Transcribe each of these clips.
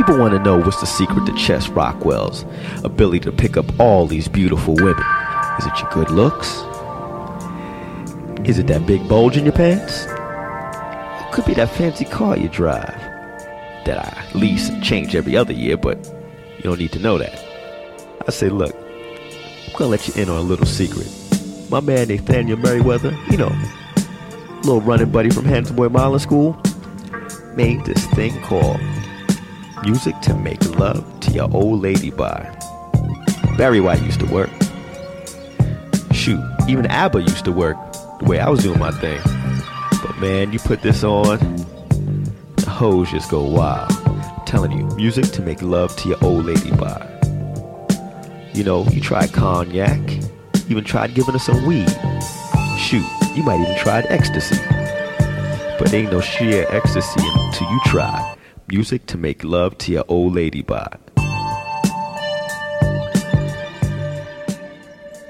People want to know what's the secret to Chess Rockwell's ability to pick up all these beautiful women. Is it your good looks? Is it that big bulge in your pants? Or could be that fancy car you drive that I lease and change every other year, but you don't need to know that. I say, look, I'm gonna let you in on a little secret. My man Nathaniel Merriweather, you know, little running buddy from Handsome Boy Modeling School, made this thing called Music to Make Love to Your Old Lady by. Barry White used to work. Shoot, even ABBA used to work the way I was doing my thing. But man, you put this on, the hoes just go wild. I'm telling you, music to make love to your old lady by. You know, you tried cognac, even tried giving her some weed. Shoot, you might even tried ecstasy. But ain't no sheer ecstasy until you try music to make love to your old lady by.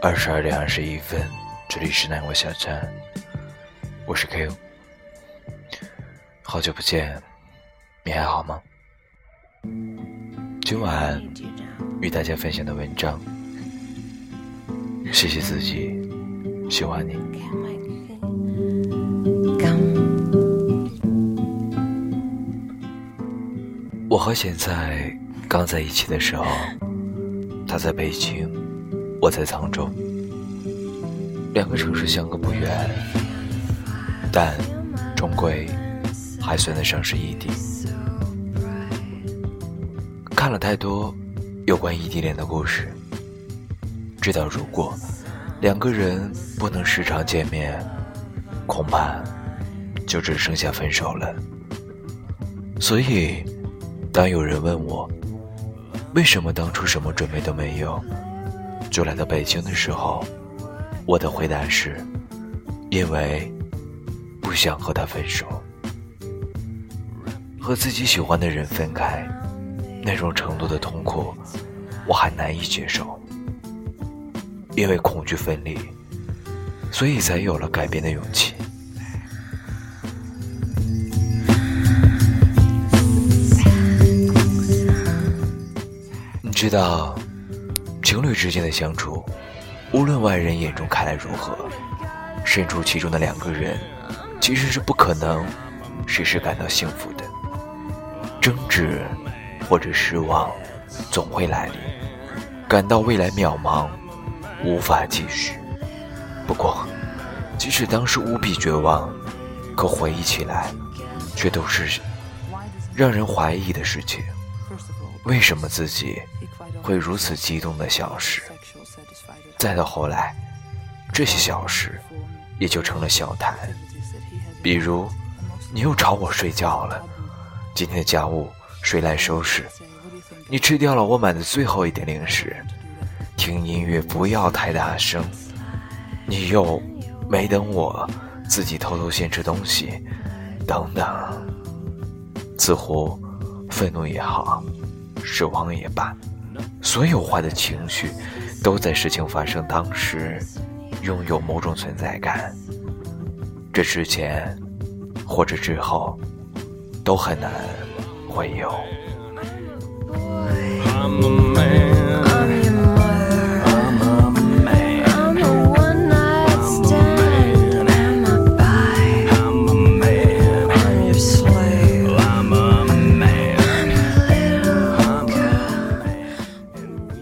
二十二点二十一分，这里是南国小站，我是 Q，好久不见，你还好吗？今晚与大家分享的文章，谢谢自己，喜欢你。我和现在刚在一起的时候，他在北京，我在沧州，两个城市相隔不远，但终归还算得上是异地。看了太多有关异地恋的故事，知道如果两个人不能时常见面，恐怕就只剩下分手了。所以。当有人问我为什么当初什么准备都没有就来到北京的时候，我的回答是：因为不想和他分手。和自己喜欢的人分开，那种程度的痛苦，我还难以接受。因为恐惧分离，所以才有了改变的勇气。知道，情侣之间的相处，无论外人眼中看来如何，身处其中的两个人，其实是不可能时时感到幸福的。争执或者失望，总会来临，感到未来渺茫，无法继续。不过，即使当时无比绝望，可回忆起来，却都是让人怀疑的事情。为什么自己？会如此激动的小事，再到后来，这些小事也就成了小谈。比如，你又吵我睡觉了，今天的家务谁来收拾？你吃掉了我买的最后一点零食，听音乐不要太大声。你又没等我自己偷偷先吃东西，等等。似乎愤怒也好，失望也罢。所有坏的情绪，都在事情发生当时，拥有某种存在感。这之前，或者之后，都很难会有。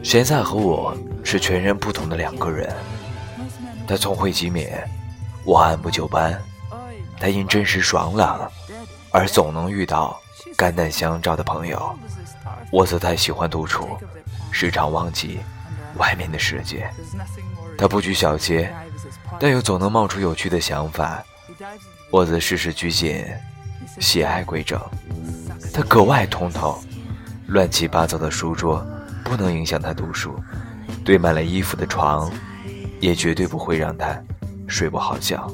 现在和我是全然不同的两个人。他聪慧机敏，我按部就班；他因真实爽朗，而总能遇到肝胆相照的朋友。我则太喜欢独处，时常忘记外面的世界。他不拘小节，但又总能冒出有趣的想法。我则事事拘谨，喜爱规整。他格外通透，乱七八糟的书桌。不能影响他读书，堆满了衣服的床，也绝对不会让他睡不好觉。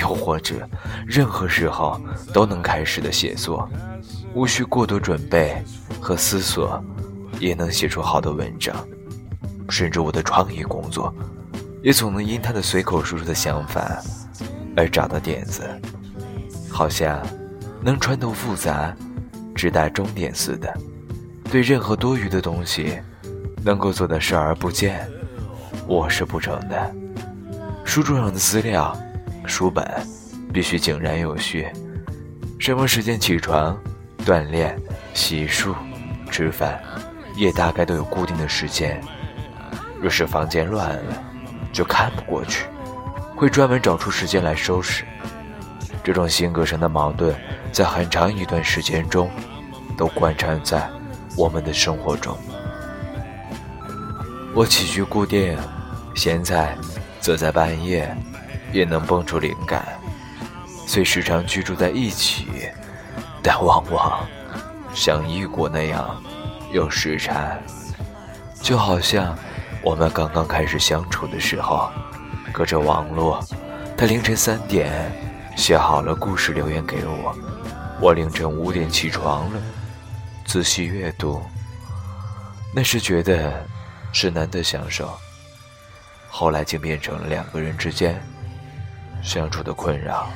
又或者，任何时候都能开始的写作，无需过多准备和思索，也能写出好的文章。甚至我的创意工作，也总能因他的随口说出的想法而找到点子，好像能穿透复杂，直达终点似的。对任何多余的东西，能够做的视而不见，我是不成的。书桌上的资料、书本必须井然有序。什么时间起床、锻炼、洗漱、吃饭，也大概都有固定的时间。若是房间乱了，就看不过去，会专门找出时间来收拾。这种性格上的矛盾，在很长一段时间中，都贯穿在我们的生活中。我起居固定，现在则在半夜也能蹦出灵感，虽时常居住在一起，但往往像异国那样有时差，就好像我们刚刚开始相处的时候，隔着网络，他凌晨三点。写好了故事留言给我，我凌晨五点起床了，仔细阅读。那时觉得是难得享受，后来竟变成了两个人之间相处的困扰。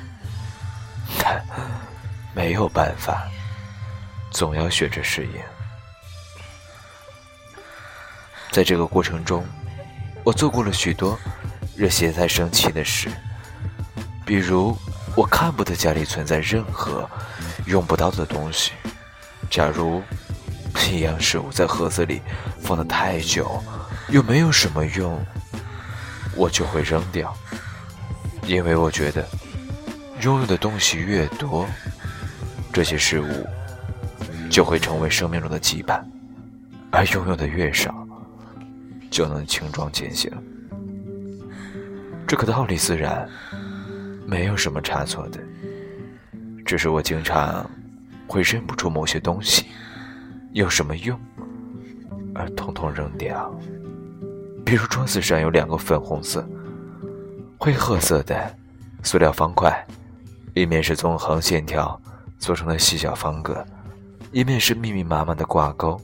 但没有办法，总要学着适应。在这个过程中，我做过了许多惹现在生气的事，比如。我看不得家里存在任何用不到的东西。假如一样食物在盒子里放的太久，又没有什么用，我就会扔掉。因为我觉得，拥有的东西越多，这些事物就会成为生命中的羁绊；而拥有的越少，就能轻装前行。这个道理自然。没有什么差错的，只是我经常会认不出某些东西有什么用，而统统扔掉。比如桌子上有两个粉红色、灰褐色的塑料方块，一面是纵横线条做成的细小方格，一面是密密麻麻的挂钩，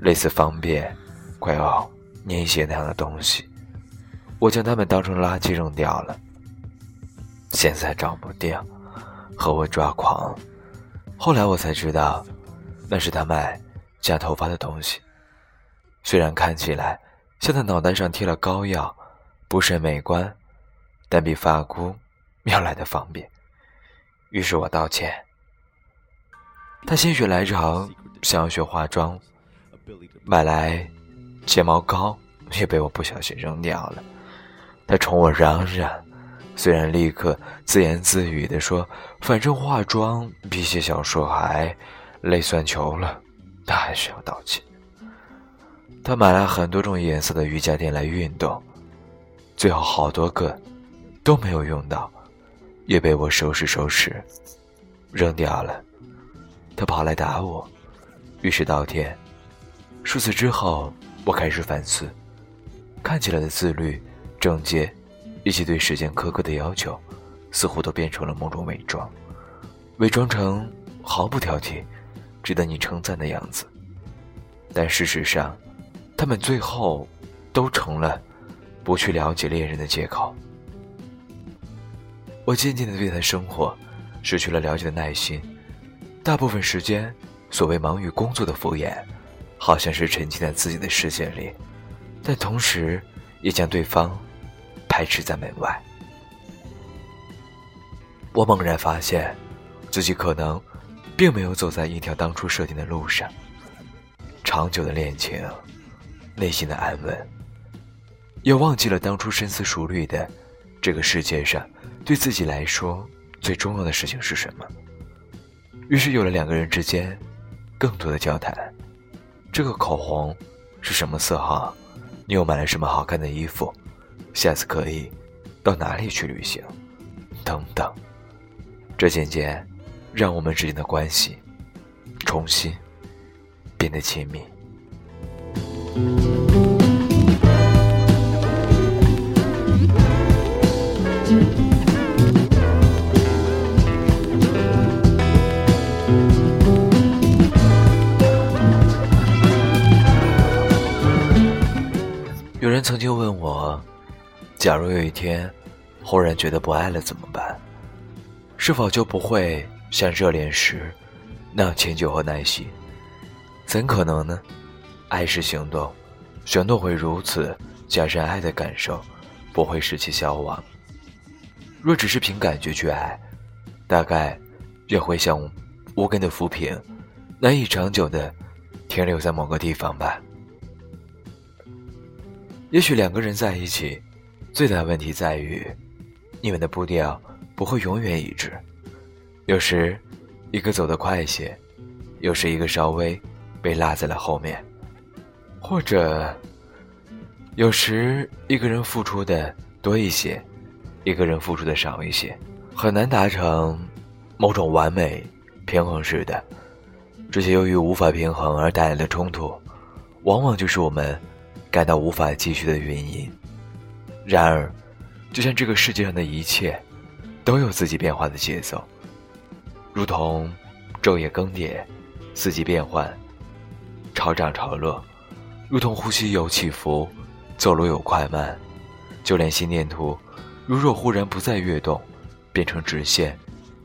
类似方便快要粘鞋那样的东西。我将它们当成垃圾扔掉了。现在找不掉，和我抓狂。后来我才知道，那是他卖假头发的东西。虽然看起来像他脑袋上贴了膏药，不甚美观，但比发箍要来的方便。于是我道歉。他心血来潮想要学化妆，买来睫毛膏也被我不小心扔掉了。他冲我嚷嚷。虽然立刻自言自语地说：“反正化妆比写小说还累算球了。”他还是要道歉。他买了很多种颜色的瑜伽垫来运动，最后好多个都没有用到，也被我收拾收拾扔掉了。他跑来打我，于是道歉。数次之后，我开始反思，看起来的自律、整洁。以及对时间苛刻的要求，似乎都变成了某种伪装，伪装成毫不挑剔、值得你称赞的样子。但事实上，他们最后都成了不去了解恋人的借口。我渐渐的对他生活失去了了解的耐心，大部分时间，所谓忙于工作的敷衍，好像是沉浸在自己的世界里，但同时也将对方。排斥在门外。我猛然发现，自己可能并没有走在一条当初设定的路上。长久的恋情，内心的安稳，也忘记了当初深思熟虑的这个世界上，对自己来说最重要的事情是什么。于是有了两个人之间更多的交谈：这个口红是什么色号？你又买了什么好看的衣服？下次可以到哪里去旅行？等等，这渐渐让我们之间的关系重新变得亲密。有人曾经问我。假如有一天，忽然觉得不爱了怎么办？是否就不会像热恋时那样迁就和耐心？怎可能呢？爱是行动，行动会如此加深爱的感受，不会使其消亡。若只是凭感觉去爱，大概也会像无根的浮萍，难以长久的停留在某个地方吧。也许两个人在一起，最大的问题在于，你们的步调不会永远一致。有时，一个走得快一些，有时一个稍微被落在了后面，或者，有时一个人付出的多一些，一个人付出的少一些，很难达成某种完美平衡式的。这些由于无法平衡而带来的冲突，往往就是我们。感到无法继续的原因。然而，就像这个世界上的一切，都有自己变化的节奏，如同昼夜更迭、四季变换、潮涨潮落，如同呼吸有起伏、走路有快慢，就连心电图，如若忽然不再跃动，变成直线，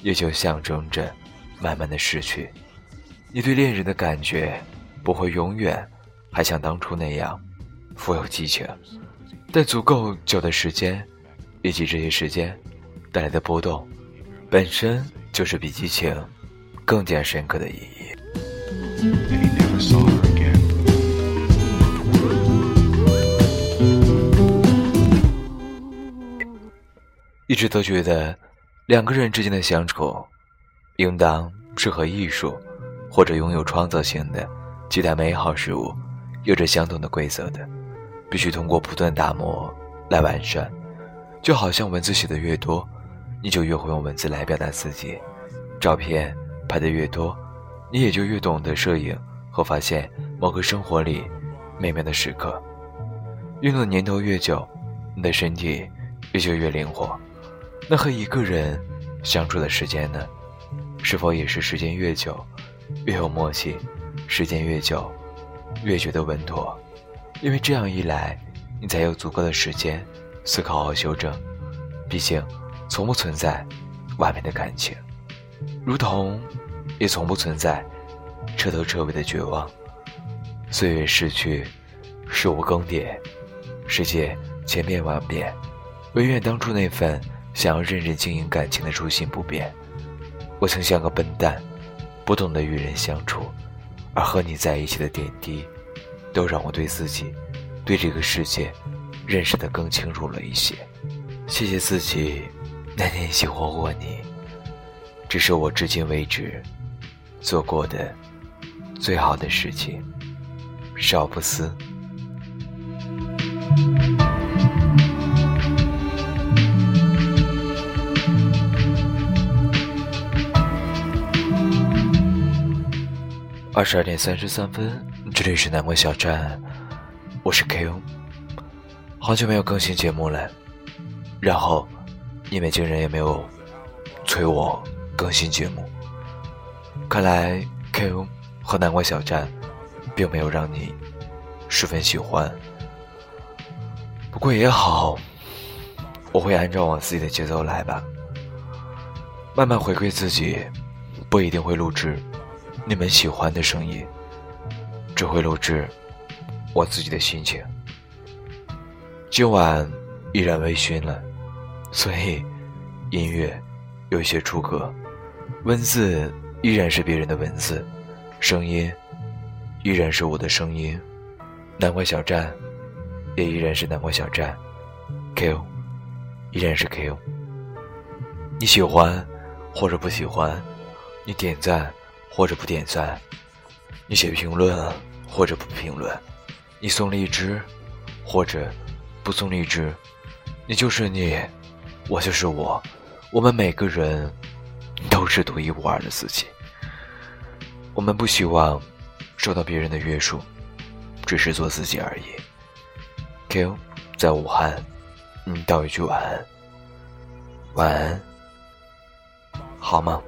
也就象征着慢慢的逝去。你对恋人的感觉，不会永远还像当初那样。富有激情，但足够久的时间，以及这些时间带来的波动，本身就是比激情更加深刻的意义。一直都觉得，两个人之间的相处，应当是和艺术或者拥有创造性的其他美好事物有着相同的规则的。必须通过不断打磨来完善，就好像文字写的越多，你就越会用文字来表达自己；照片拍的越多，你也就越懂得摄影和发现某个生活里美妙的时刻。运动的年头越久，你的身体也就越灵活。那和一个人相处的时间呢？是否也是时间越久，越有默契？时间越久，越觉得稳妥？因为这样一来，你才有足够的时间思考和修正。毕竟，从不存在完美的感情，如同也从不存在彻头彻尾的绝望。岁月逝去，事物更迭，世界千变万变，唯愿当初那份想要认真经营感情的初心不变。我曾像个笨蛋，不懂得与人相处，而和你在一起的点滴。都让我对自己，对这个世界，认识的更清楚了一些。谢谢自己，那年喜欢过你，这是我至今为止做过的最好的事情。少不思。二十二点三十三分。这里是南国小站，我是 K.O，。好久没有更新节目了，然后你们竟然也没有催我更新节目，看来 K.O 和南国小站并没有让你十分喜欢。不过也好，我会按照我自己的节奏来吧，慢慢回归自己，不一定会录制你们喜欢的声音。只会录制我自己的心情。今晚依然微醺了，所以音乐有一些出格，文字依然是别人的文字，声音依然是我的声音。南瓜小站也依然是南瓜小站，Q 依然是 Q。你喜欢或者不喜欢，你点赞或者不点赞。你写评论，或者不评论；你送荔枝，或者不送荔枝。你就是你，我就是我，我们每个人都是独一无二的自己。我们不希望受到别人的约束，只是做自己而已。Q，在武汉，你道一句晚安，晚安，好吗？